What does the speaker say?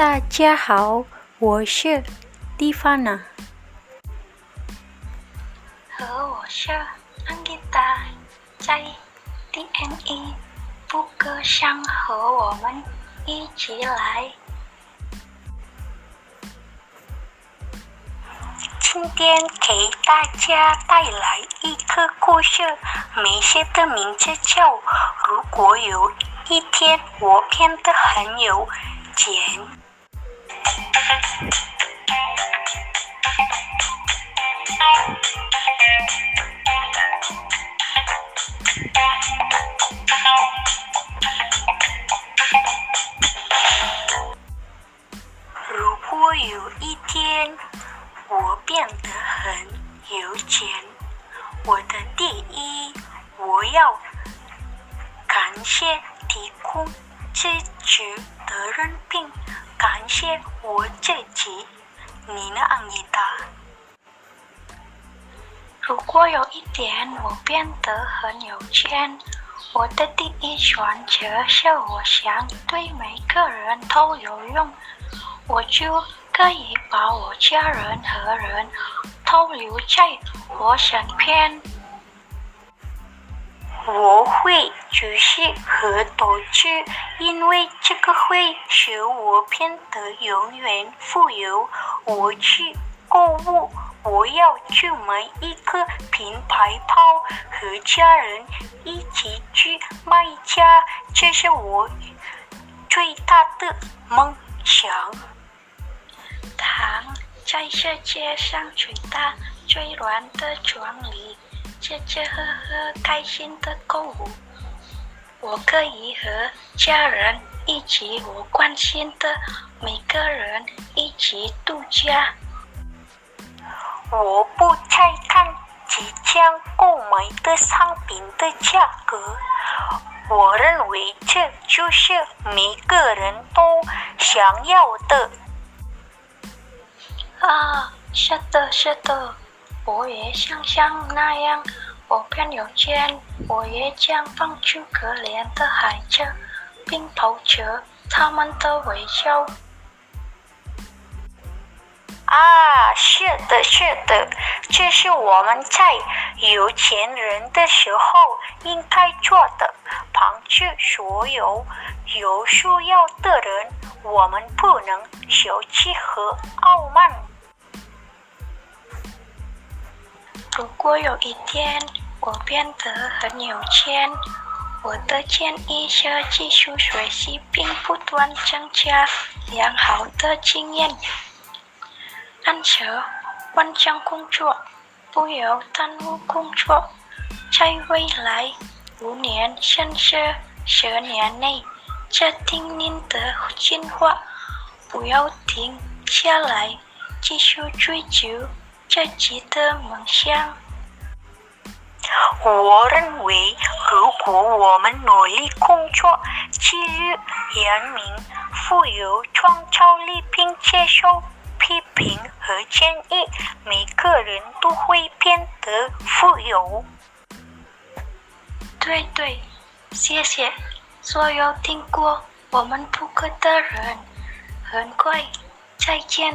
大家好，我是蒂凡娜。和我是安吉达，在 DNA 不歌相和我们一起来。今天给大家带来一个故事，名字的名字叫《如果有一天我变得很有钱》。如果有一天我变得很有钱，我的第一，我要感谢提供支持的人并感谢我自己。你呢，安妮达？如果有一天我变得很有钱，我的第一选择是我想对每个人都有用，我就可以把我家人和人都留在我身边。我会继续和投资，因为这个会使我变得永远富有。我去购物，我要去买一个品牌包，和家人一起去卖家，这是我最大的梦想。糖在世界上最大、最软的床里，吃吃喝喝，开心的购物。我可以和家人一起，我关心的每个人一起度假。我不再看即将购买的商品的价格，我认为这就是每个人都想要的。啊，是的，是的，我也想像那样，我变有钱，我也将放出可怜的孩子，并抱着他们的微笑。啊，是的，是的，这是我们在有钱人的时候应该做的，帮助所有有需要的人。我们不能小气和傲慢。如果有一天我变得很有钱，我的建议是继续学习并不断增加良好的经验。按时完成工作，不要耽误工作。在未来五年甚至十年内，坚定您的计划，不要停下来，继续追求自己的梦想。我认为，如果我们努力工作，纪律严明，富有创造力，并接受批评和建议，每个人都会变得富有。对对，谢谢所有听过我们播客的人，很快再见。